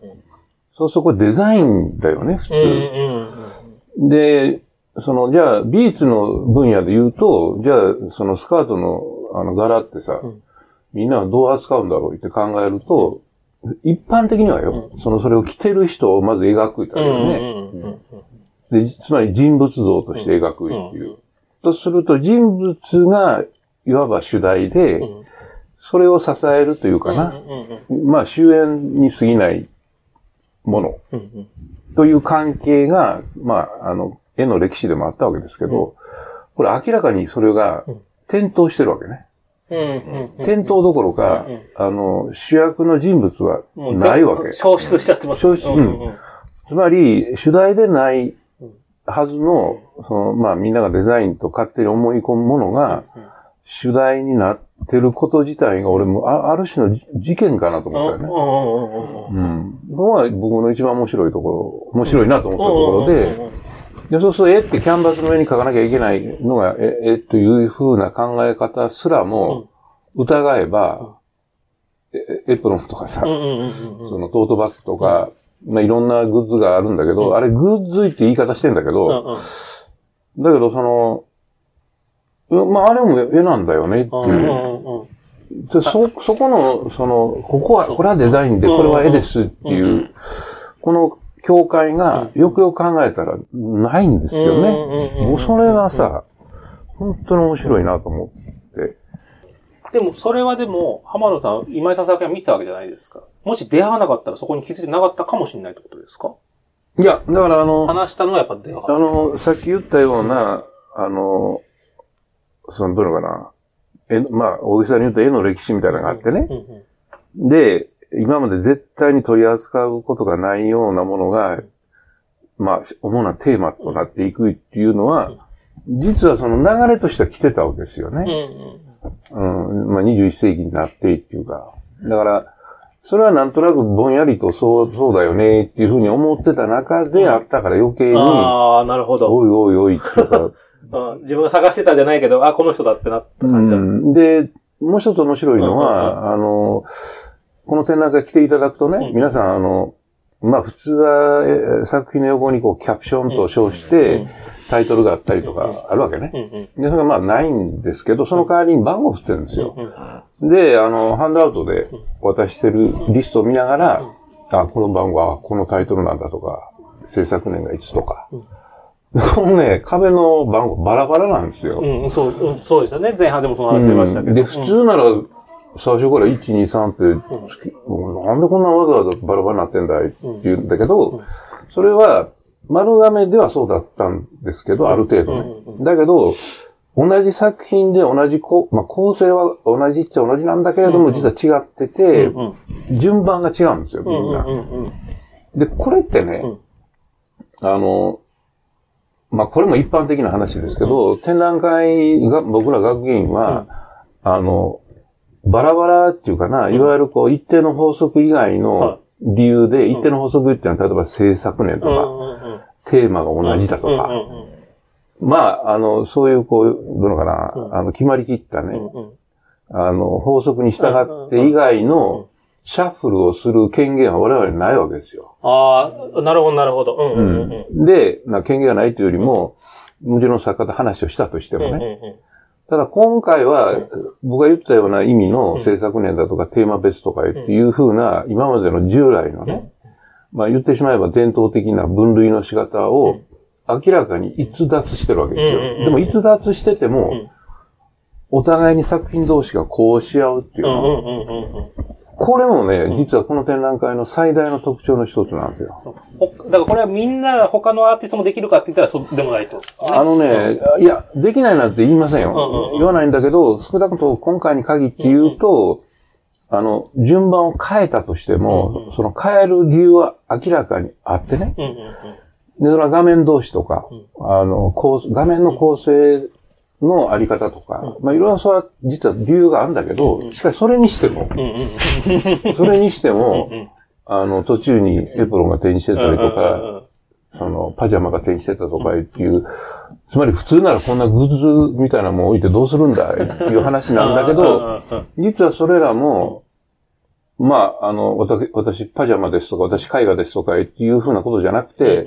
そうするとこれデザインだよね、普通。で、その、じゃあ、ビーツの分野で言うと、じゃあ、そのスカートの、あの、柄ってさ、うん。みんなはどう扱うんだろうって考えると、一般的にはよ、その、それを着てる人をまず描くってあるよね。うんうんうんで、つまり人物像として描くっていう。とすると、人物が、いわば主題で、うん。それを支えるというかな、うんうんまあ、終焉に過ぎないもの。うんうん。という関係が、まあ、あの、絵の歴史でもあったわけですけど、これ明らかにそれがうん。転倒してるわけね。うんうん転倒どころかうん、あの、主役の人物はないわけ。消失しちゃってます。消失つまり、主題でないはずの、その、まあみんながデザインと勝手に思い込むものが、主題になってること自体が俺もあある種のじ事件かなと思ったよね。うん。は僕の一番面白いところ、面白いなと思ったところで、でそうすると絵ってキャンバスの上に描かなきゃいけないのが絵絵という風な考え方すらも疑えば、えエプロンとかさ、うんうんうんうん。そのトートバッグとか、まあいろんなグッズがあるんだけど、あれグッズって言い方してんだけど、うんうん。だけどその、うんまああれも絵なんだよねってう。んういう。んうんうん。でそ、そこの、その、ここは、これはデザインで、これは絵ですってうんういう、この境界が、よくよく考えたら、ないんですよね。もうそれがさ、本当に面白いなと思って。でも、それはでも、浜野さん、今井さんの作品は見てたわけじゃないですか。もし出会わなかったらそこに気づいてなかったかもしれないってことですか？いや、だからあの、話したのはやっぱ出会わあの、さっき言ったような、あの、その、どういうのかな。絵の、まあ、大げさに言うと絵の歴史みたいなのがあってね。で、今まで絶対に取り扱うことがないようなものが、まあ、主なテーマとなっていくっていうのは、実はその流れとしては来てたわけですようんね。うんうん。まあ、21世紀になってっていうか。だから、それはなんとなくぼんやりとそう、そうだよねっていうふうに思ってた中であったから余計に、ああ、なるほど。おいおいおいっていうか、うん自分が探してたんじゃないけど、あ、この人だってなった感じだ。うんで、もう一つ面白いのは、あの、この展覧会来ていただくとね、うん皆さん、あの、まあ普通はえー作品の横にこうキャプションと称して、うんタイトルがあったりとかあるわけね。で、それがまあないんですけど、その代わりに番号振ってるんですよ。うんで、あの、ハンドアウトで渡してるリストを見ながら、あ、この番号はこのタイトルなんだとか、制作年がいつとか。このね、壁の番号バラバラなんですよ。うん、そう、うんそうですよね。前半でもその話出ましたけど。で、普通なら、最初から1、2、3ってなんでこんなわざわざバラバラになってんだいって言うんだけど、それは丸亀ではそうだったんですけど、ある程度ね。だけど、同じ作品で同じこう、まあ、構成は同じっちゃ同じなんだけれども、実は違ってて、うん順番が違うんですよ、みんな。で、これってね、あの、まあ、これも一般的な話ですけど、展覧会が、僕ら学芸員は、あの、バラバラっていうかな、いわゆるこう、一定の法則以外はの理由で、一定の法則っていうのは、例えば制作年とうんうか、んうん。テーマが同じだとうん。か、うん。まあ、あの、そういうこう、どのかな、あの、決まりきったね、うん。うん。あの、法則に従って以外の、シャッフルをする権限は我々にないわけですよ。ああ、なるほど、なるほど。うん。うん。うん。うん。で、まあ、権限がないというよりも、もちろん。作家と話をしたとしてもうん。うん。ね。ただ今回は、僕が言ったような意味の制作年だとかテーマ別とかっていう風な、今までの従来のね、まあ言ってしまえば伝統的な分類の仕方を明らかに逸脱してるわけですよ。でも逸脱しててもん、お互いに作品同士がこうし合うっていうの。うんうんうんうんうん。これもね、実はこの展覧会の最大の特徴の一つなんですよ。ほだからこれはみんな他のアーティストもできるかって言ったらそうでもないと。あのね、いや、できないなんて言いませんうんうんうん。よ言わないんだけど、少なくとも今回に限って言うと、あの、順番を変えたとしても、その変える理由は明らかにあってね。うんうんうん。で、それは画面同士とか、あの、構図画面の構成のあり方とか、まあいろいろそれは実は理由があるんだけど、しかしそれにしても。それにしてもうん、あの、途中にエプロンが展示してたりとうんか、その、パジャマが展示してたとかっていう、つまり普通ならこんなグッズみたいなもん置いてどうするんだっていう話なんだけど、実はそれらも、まあ、あの、私、私パジャマですとか、私絵画ですとかっていうふうなことじゃなくて、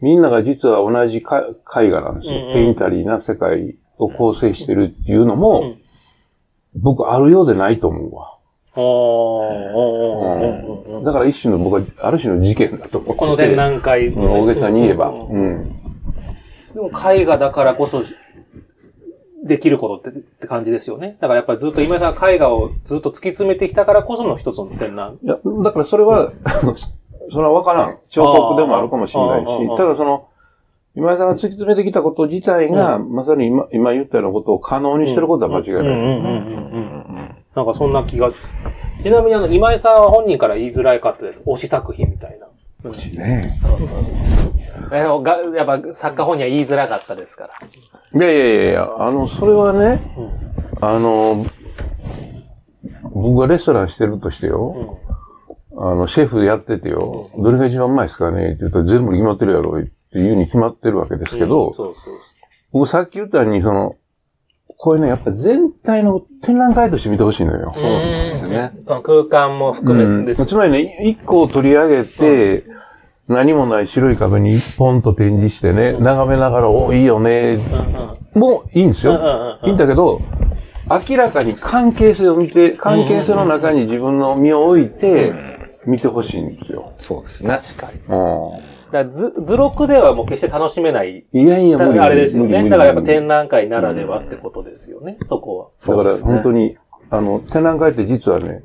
みんなが実は同じか絵画なんですよ。ペインタリーな世界を構成してるっていうのも、ん僕あるようでないと思うわ。だから一種の僕は、ある種の事件だと思ってて。この展覧会。うん大げさに言えば。うんうん。でも絵画だからこそできることってって感じですよね。だからやっぱりずっと今井さんが絵画をずっと突き詰めてきたからこその一つの展覧。いや、だからそれは、それはわからん。彫刻でもあるかもしれないし、ただその、今井さんが突き詰めてきたこと自体が、まさに今、今言ったようなことを可能にしてることは間違いない。なんかそんな気が。ちなみにあの、今井さんは本人から言いづらいかったです。推し作品みたいな。ねそうそうえがやっぱ作家本人は言いづらかったですから。いやいやいやいや、あの、それはね、あの、僕がレストランしてるとしてよ、あの、シェフやっててよ、どれが一番うまいですかねって言ったら全部決まってるやろっていうに決まってるわけですけど、そうそう僕さっき言ったように、その、これね、やっぱ全体の展覧会として見てほしいのよ。そう。ですよねうん空間も含めてですつまりね、一個を取り上げて、何もない白い壁に一本と展示してね、眺めながら、お、いいよね、もういいんですうんうんよ。いいんだけど、明らかに関係性を見て、関係性の中に自分の身を置いて、見てほしいんですよ。そうですね。確かに。うんだ図、図録ではもう決して楽しめない。いやいや、無理あれですよね。だからやっぱ展覧会ならではってことですよね、そこは。だから本当に、あの、展覧会って実はね、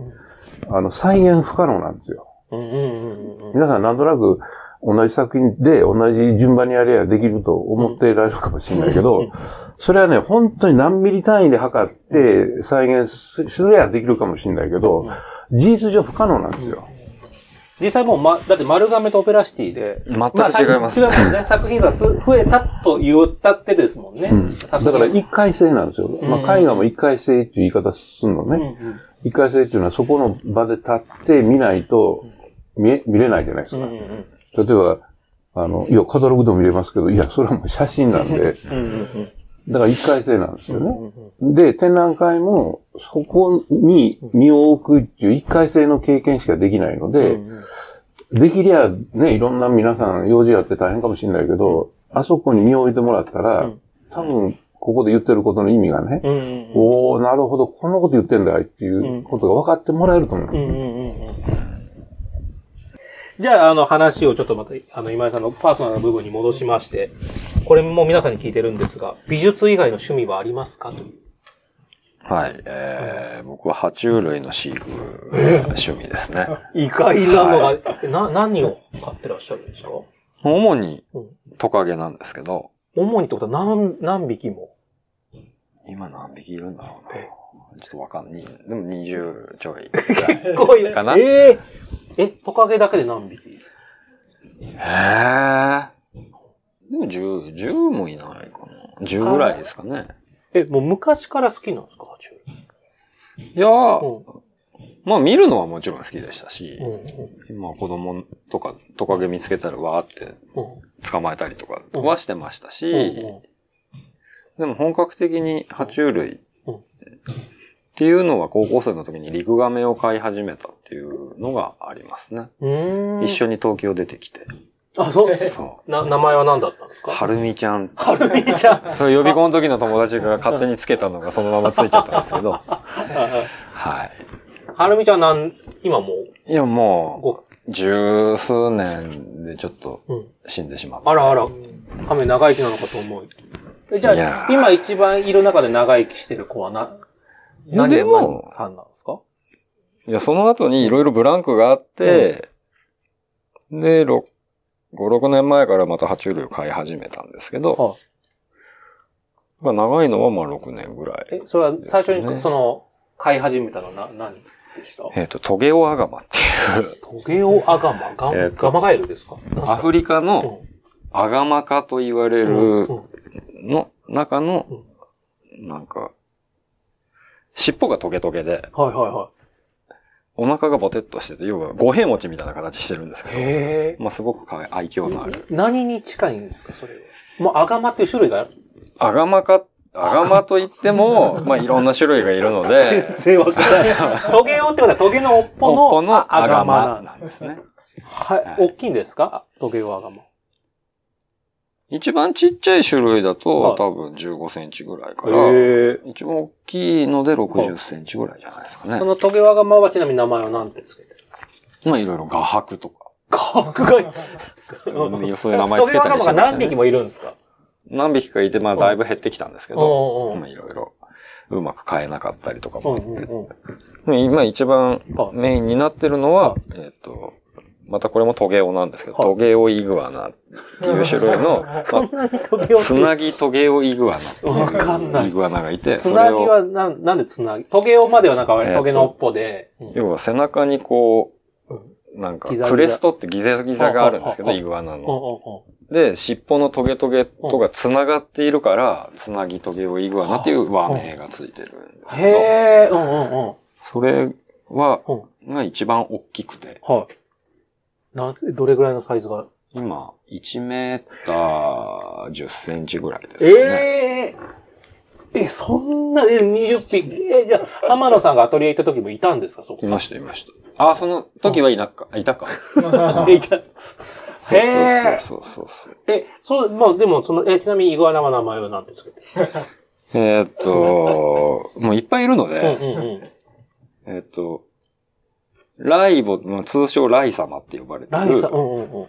あの、再現不可能なんですよ。うんうんうんうん。皆さんなんとなく同じ作品で同じ順番にやればできると思っていられるかもしれないけど、それはね、本当に何ミリ単位で測って再現すすればできるかもしれないけど、事実上不可能なんですよ。実際もう、ま、だって丸亀とオペラシティで。全く違いますあ 違いますね。作品数増えたと言ったってですもんね。うんだから一回性なんですよ。まあ、絵画も一回性っていう言い方するのうんうね。ん一回性っていうのはそこの場で立って見ないと見え見れないじゃないですか。うんうん例えば、あの、いや、カタログでも見れますけど、いや、それはもう写真なんで、うんうんだから一回性なんですよね。で、展覧会も、そこに身を置くっていう一回性の経験しかできないので、できりゃね、いろんな皆さん用事やって大変かもしれないけど、あそこに身を置いてもらったら、うん。多分、ここで言ってることの意味がね、おー、なるほど、こんなこと言ってんだいっていうことが分かってもらえると思う。じゃあ、あの話をちょっとまた、あの、今井さんのパーソナルな部分に戻しまして、これも皆さんに聞いてるんですが、美術以外の趣味はありますか？という。はい。えー、僕は爬虫類の飼育が趣味ですね。意外なのが、えな、何を飼ってらっしゃるんですか？主にうんトカゲなんですけど、主にってことは何、何匹も？今何匹いるんだろうな。ちょっとわかんない。でも20ちょい。結構いるかな？えええ、トカゲだけで何匹？へー。でも10、10もいないかな。10ぐらいですかね。え、もう昔から好きなんですか？爬虫いやー、類まあ見るのはもちろん好きでしたしう、ん。うん。今子供とかトカゲ見つけたらわーってうん。捕まえたりとかはしてましたし、うんうんでも本格的に爬虫類うんっていうのは高校生の時にリクガメを飼い始めたっていうのがありますね。一緒に東京出てきて。あ、そうです。そな、名前は何だったんですか？う。はるみちゃん。はるみちゃん。そう予備校の時の友達が勝手につけたのがそのままついちゃったんですけど。はい。はるみちゃんなん、今もう、いや、もご、う、十数年でちょっとうん。死んでしまった。あらあら、亀長生きなのかと思う。えじゃあ、今一番いる中で長生きしてる子はな、いや何でもさんなんですか？いや、その後にいろいろブランクがあって、で、6、5、6年前からまた爬虫類を飼い始めたんですけど、はまあ長いのはまあ6年ぐらい。え、それは最初に、その、飼い始めたのはな、何でした？えっ、と、トゲオアガマっていう、トゲオアガマ、ガ,、えーと。ガマガエルですか？アフリカうん。のアガマ科と言われうんるうん。の中の、なんか、尻尾がトゲトゲで、はいはいはお腹がボテッとしてて、要は五平餅みたいな形してるんですけい。ど、へえ。まあすごく愛嬌のある。何に近いんですか、それは？もうアガマっていう種類が？ある。アガマか、アガマといっても、まあいろんな種類がいるので、全然わからない。トゲオってことはトゲの尾っぽのアアガガマなんですね。はい。大きいんですか？トゲオアガマ。一番ちっちゃい種類だはいと多分15センチぐらいから。一番大きいので60センチぐらいじゃないですかねそ。のトゲオアガマはちなみに名前は何てつけてる？まあいろいろ画伯とか、角が、う んそういう名前トゲオアガマがつけたりしてましたね。何匹もいるんですか？何匹かいて、まあだいぶ減ってきたんですけど、まあいろいろうまく飼えなかったりとかもうんうんうん。今一番はいメインになってるのは、えっ、と、またこれもトゲオなんですけど、はい。トゲオイグアナっていう種類の、そんなにトゲオつなぎトゲオイグアナわかんない。イグアナがいて、つなぎはなん、なんでつなぎ？トゲオまではなんかトゲの尾っぽで。うん。要は背中にこう、なんかクレストってギザギザがあるんですけど、うん。イグアナうんの。で、尻尾のトゲトゲとが繋がっているから、つなぎトゲオイグアナっていう和名がついてるんですけど、へえ、うんうんうん。それは、うんが一番大きくて、はい。なんどれぐらいのサイズが？今、1メーター10センチぐらいですかね。えええ、そんな、え、20匹。え、じゃあ、浜野さんがアトリエ行った時もいたんですか？そこい。ました、いました。あ、その時はいなか、いたか。え、いた。そうへえ。そうそうそう。え、そう、まあでも、その、え、ちなみにイグアナは名前は何ですか？えーっと、もういっぱいいるので、うんうんうん。えーっと、ライボ、まあ通称ライ様って呼ばれてるライさん、うんうんうん。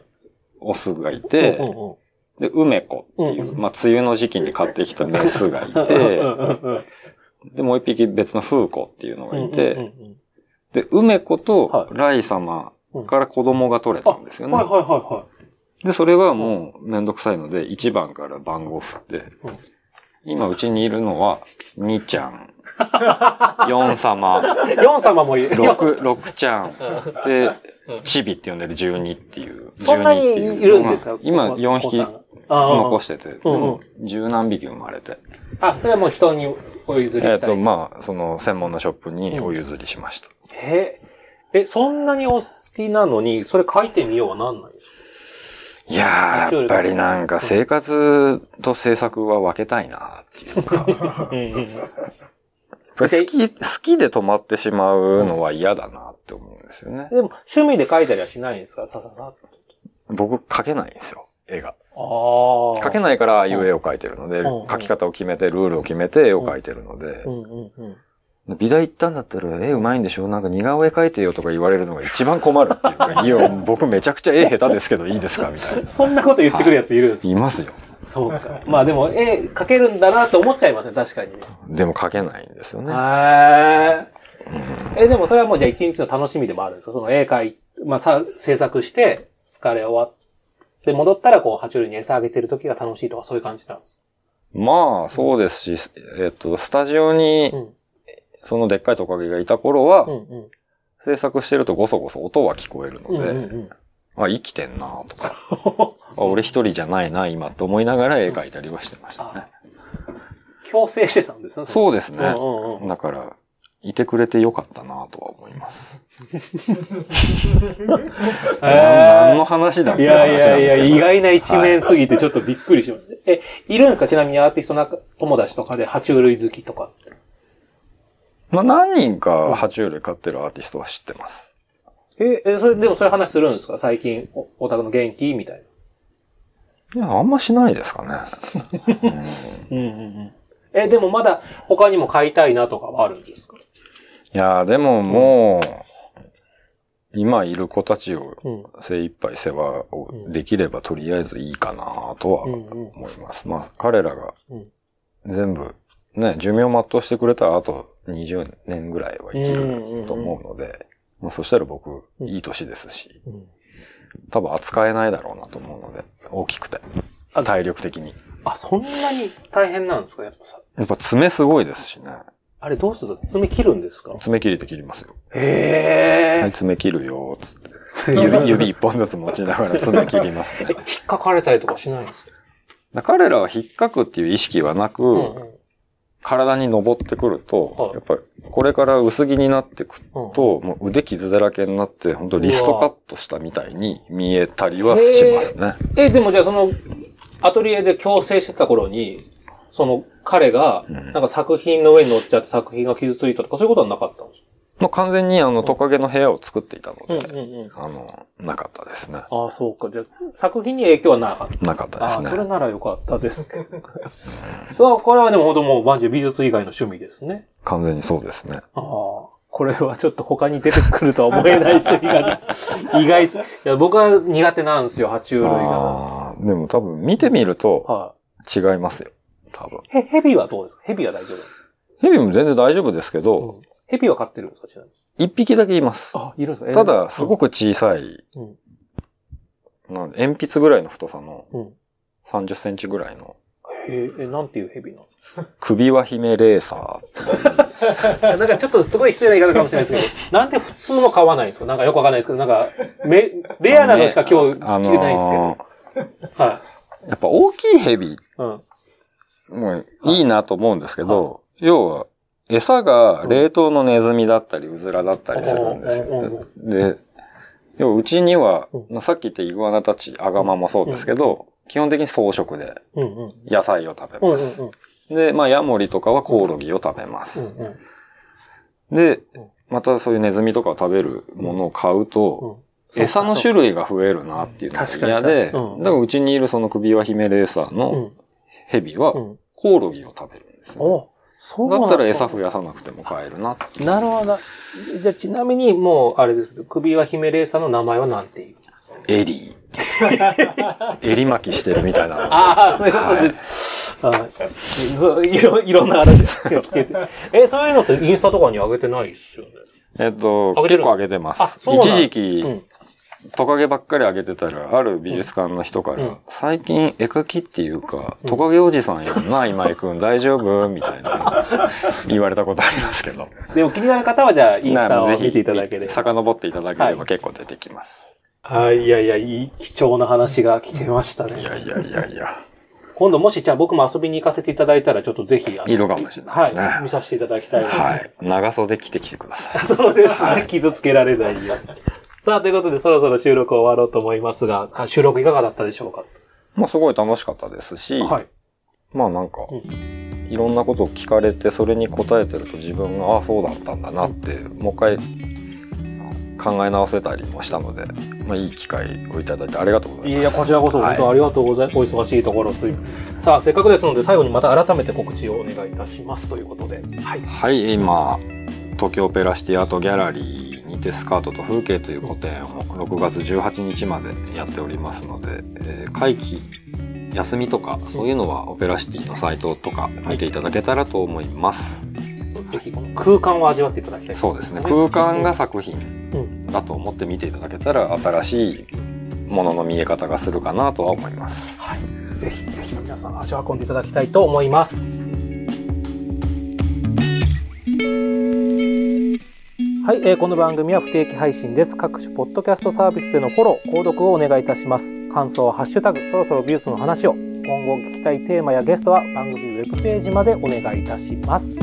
オスがいて、うんうんうん。で、梅子っていう、うんまあ、梅雨の時期に買ってきたメスがいうんて、で、もう一匹別の風子っていうのがいて、で、梅子とはライ様から子供が取れたんですよね。はいはいはいはで、それはもうめんどくさいので、1番から番号振って、うん今うちにいるのは、2ちゃん、4様、い。ヨン様もいる。6、6ちゃん、で、チビって呼んでる12っていう。そんなに12っているんですか？今お子4匹残してて、うんうんもう十何匹生まれて。あ、それはもう人にお譲りえっ、したい。と、まあ、その専門のショップにお譲りしました。え、え、そんなにお好きなのに、それ書いてみようはなんないんですか？いやー、やっぱりなんか生活と制作は分けたいなっていうか。好き、好きで止まってしまうのは嫌だなって思うんですよね。でも、趣味で書いたりはしないんですか？さささ。僕描けないんですよ、絵が。描けないからああいう絵を描いてるので、うん描き方を決めて、ルールを決めて絵を描いてるので。美大行ったんだったら絵うまいんでしょ？なんか似顔絵描いてよとか言われるのが一番困るっていうか、いや、僕めちゃくちゃ絵下手ですけどいいですか？みたいな。そんなこと言ってくるやついるんですか？いますよ。そうか。まあでも、絵描けるんだなって思っちゃいますね、確かにね。でも描けないんですよね。へえ。え、でもそれはもうじゃあ一日の楽しみでもあるんですか？その絵描い、まあさ、制作して、疲れ終わって戻ったらこう、爬虫類に餌あげてる時が楽しいとかそういう感じなんですまあ、そうですし、えっと、スタジオにか、うん。そのでっかいトカゲがいた頃は、うんうん。制作してるとゴソゴソ音は聞こえるうんので、うんうん。あ、生きてんなとか、あ俺一人じゃないな、今と思いながら絵描いたりはしてましたね。強制してたんですね。そうですね。うんうんうんだから、いてくれてよかったなとは思います。何の話だっていやいやいや、意外な一面すぎてちょっとびっくりしました。え、いるんですか？ちなみにアーティストな友達とかで爬虫類好きとか。まあ何人か爬虫類飼ってるアーティストは知ってます。え、え、それ、でもそういう話するんですか？最近、お、お宅の元気？みたいいや、あんましないですかね。な。うんうんうん。え、でもまだ他にも買いたいなとかはあるんですか？いや、でももう、今いる子たちをうん。精一杯世話をできればとりあえずいいかなとは。思います。まあ、彼らがうん全部、ね、寿命を全うしてくれたらあと20年ぐらいは生きると思うので、まあ、そしたら僕、うんいい年ですし、うん多分扱えないだろうなと思うので、大きくてあ。体力的に。あ、そんなに大変なんですか？やっぱさ。やっぱ爪すごいですしね。あれどうする？爪切るんですか？爪切りって切りますよ。へはい、爪切るよ、つって。指、指一本ずつ持ちながら 爪切りますね。引っかかれたりとかしないんですか？彼らは引っかくっていう意識はなく、うんうん体に登ってくると、はい。やっぱりこれから薄着になってくと、もう腕傷だらけになって、本当リストカットしたみたいに見えたりはしますね。え、でもじゃあその、アトリエで矯正してた頃に、その彼が、なんか作品の上に乗っちゃって作品が傷ついたとかそういうことはなかったんですもう完全にあのトカゲの部屋を作っていたので、かうんうんうん。あの、なかったですね。ああ、そうか。じゃあ、作品に影響はなかった。なかったですああ、それね。ならよかったですけど。わこれはでも本当もうマジで美術以外の趣味ですね。完全にそうですね。ああ。これはちょっと他に出てくるとは思えない趣味が、意外す。いや、僕は苦手なんですよ、爬虫類が。ああ、でも多分見てみるとは違いますよ。多分。い。へ、ヘビはどうですか？ヘビは大丈夫？ヘビも全然大丈夫ですけど、うんヘビは飼ってるんですかちなみに。一匹だけいます。あ、いるんですかただ、すごく。く小さい、うんなんで鉛筆ぐらいの太さのうん。30センチぐらいのへえ、えなんていうヘビなんですか首輪姫レーサー。なんかちょっとすごい失礼な言い方かもしれないですけど、なんで普通の買わないんですか？なんかよくわかんないですけど、なんか、め、レアなのしか今日あ着てないんですけど。のーはやっぱ大きいヘビい。うん。もういいなと思うんですけど、要は、餌が冷凍のネズミだったり、うずらだったりするんですよ。で、要はうちにはう、さっき言ったイグアナたち、アガマもそうですけど、基本的に草食で。野菜を食べます。で、まあ、ヤモリとかはコオロギを食べます。でうん、またそういうネズミとかを食べるものを買うと、餌の種類が増えるなっていうのが嫌で、だからうちにいるその首輪姫レーサーうのん。ヘビはうん。コオロギを食べるんですよ。おそうなんだったら餌増やさなくても買えるなって。なるほど。じゃあちなみに、もう、あれですけど、首輪姫レーサーの名前は何ていう？エリー。襟巻きしてるみたいな。ああ、そういうことです。はい。ずいろ、いろんなあれですけど。え、そういうのってインスタとかに上げてないっすよね。えっと、結構あげてます。一時う期、ん。トカゲばっかりあげてたら、ある美術館の人から、うん最近絵描きっていうか、トカゲおじさんやんな、今井くん大丈夫？みたいな 言われたことありますけど。でも気になる方は、じゃあ、インスタを見ていただければ。遡っていただければ結構出てきます。はい、いやいや、いい貴重な話が聞けましたねい。やいやいやいや、今度もし、じゃあ僕も遊びに行かせていただいたら、ちょっとぜひ、あのいるかもしれないですね。はい、見させていただきたいはい。長袖着てきてください。そうですね。傷つけられないように。さあ、ということで、そろそろ収録終わろうと思いますが、あ収録いかがだったでしょうか？まあすごい楽しかったですし、はい。まあなんか、ういろんなことを聞かれて、それに答えてると自分が、ああ、そうだったんだなって、もう一回考え直せたりもしたので、まあいい機会をいただいてありがとうございます。いや、こちらこそ本当ありがとうございます。お忙しいところ、すいさあ、せっかくですので、最後にまた改めて告知をお願いいたしますということで。はい。はい、今、東京オペラシティアートギャラリーにてスカートと風景という個展を6月18日までやっておりますので、えー会期、休みとか、そういうのはオペラシティのサイトとか見ていただけたらと思います。そうぜひ、この空間を味わっていただきたい、そうですね。空間が作品うん。だと思って見ていただけたら、新しいものの見え方がするかなとは思います。はい。ぜひ、ぜひ皆さん足を運んでいただきたいと思います。はい、えーこの番組は不定期配信です。各種ポッドキャストサービスでのフォロー、購読をお願いいたします。感想はハッシュタグ、そろそろビュースの話を。今後聞きたいテーマやゲストは番組ウェブページまでお願いいたします。